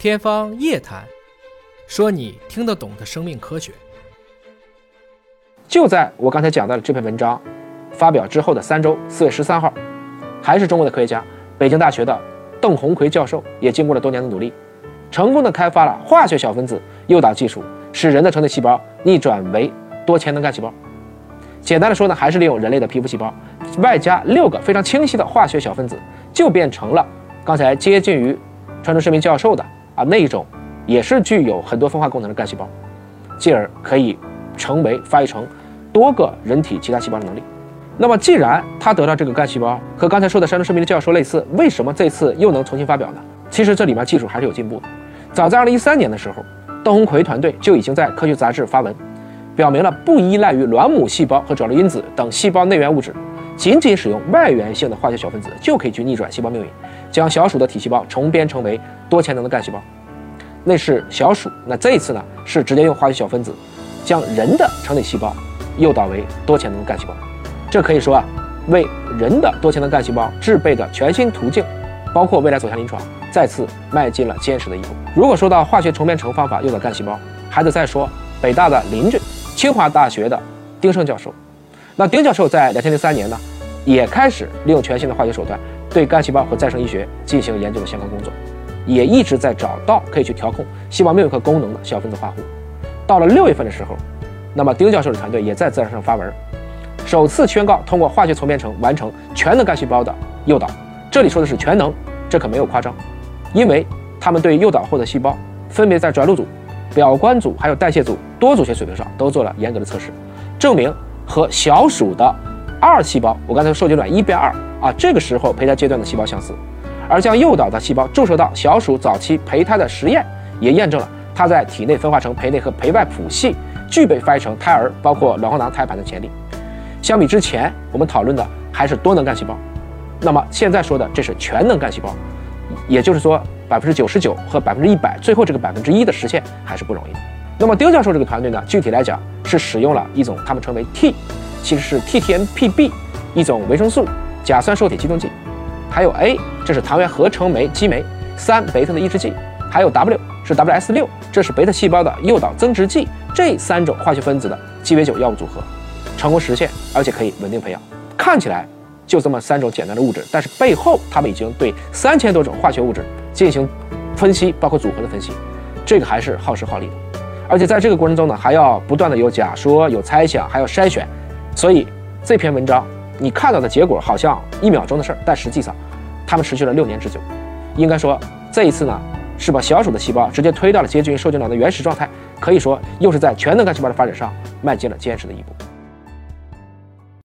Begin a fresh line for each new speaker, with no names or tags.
天方夜谭，说你听得懂的生命科学。
就在我刚才讲到的这篇文章发表之后的三周，四月十三号，还是中国的科学家，北京大学的邓鸿奎教授，也经过了多年的努力，成功的开发了化学小分子诱导技术，使人的成体细胞逆转为多潜能干细胞。简单的说呢，还是利用人类的皮肤细胞，外加六个非常清晰的化学小分子，就变成了刚才接近于川中世明教授的。啊，那一种也是具有很多分化功能的干细胞，进而可以成为发育成多个人体其他细胞的能力。那么，既然他得到这个干细胞和刚才说的山中生命的教授类似，为什么这次又能重新发表呢？其实这里面技术还是有进步的。早在2013年的时候，邓红奎团队就已经在科学杂志发文，表明了不依赖于卵母细胞和转录因子等细胞内源物质，仅仅使用外源性的化学小分子就可以去逆转细胞命运。将小鼠的体细胞重编成为多潜能的干细胞，那是小鼠。那这一次呢，是直接用化学小分子将人的成体细胞诱导为多潜能干细胞。这可以说啊，为人的多潜能干细胞制备的全新途径，包括未来走向临床，再次迈进了坚实的一步。如果说到化学重编程方法诱导干细胞，还得再说北大的邻居清华大学的丁胜教授。那丁教授在两千零三年呢，也开始利用全新的化学手段。对干细胞和再生医学进行研究的相关工作，也一直在找到可以去调控细胞命运和功能的小分子化合物。到了六月份的时候，那么丁教授的团队也在自然上发文，首次宣告通过化学重编程完成全能干细胞的诱导。这里说的是全能，这可没有夸张，因为他们对诱导后的细胞分别在转录组、表观组还有代谢组多组学水平上都做了严格的测试，证明和小鼠的二细胞，我刚才说受精卵一变二。啊，这个时候胚胎阶段的细胞相似，而将诱导的细胞注射到小鼠早期胚胎的实验，也验证了它在体内分化成胚内和胚外谱系，具备发育成胎儿，包括卵黄囊胎盘的潜力。相比之前我们讨论的还是多能干细胞，那么现在说的这是全能干细胞，也就是说百分之九十九和百分之一百，最后这个百分之一的实现还是不容易的。那么丁教授这个团队呢，具体来讲是使用了一种他们称为 T，其实是 TTMPB 一种维生素。甲酸受体激动剂，还有 A，这是糖原合成酶激酶，三贝塔的抑制剂，还有 W 是 WS 六，这是贝塔细胞的诱导增殖剂。这三种化学分子的鸡尾酒药物组合，成功实现，而且可以稳定培养。看起来就这么三种简单的物质，但是背后他们已经对三千多种化学物质进行分析，包括组合的分析，这个还是耗时耗力的。而且在这个过程中呢，还要不断的有假说、有猜想，还要筛选。所以这篇文章。你看到的结果好像一秒钟的事儿，但实际上，他们持续了六年之久。应该说，这一次呢，是把小鼠的细胞直接推到了接近受精卵的原始状态，可以说又是在全能干细胞的发展上迈进了坚实的一步。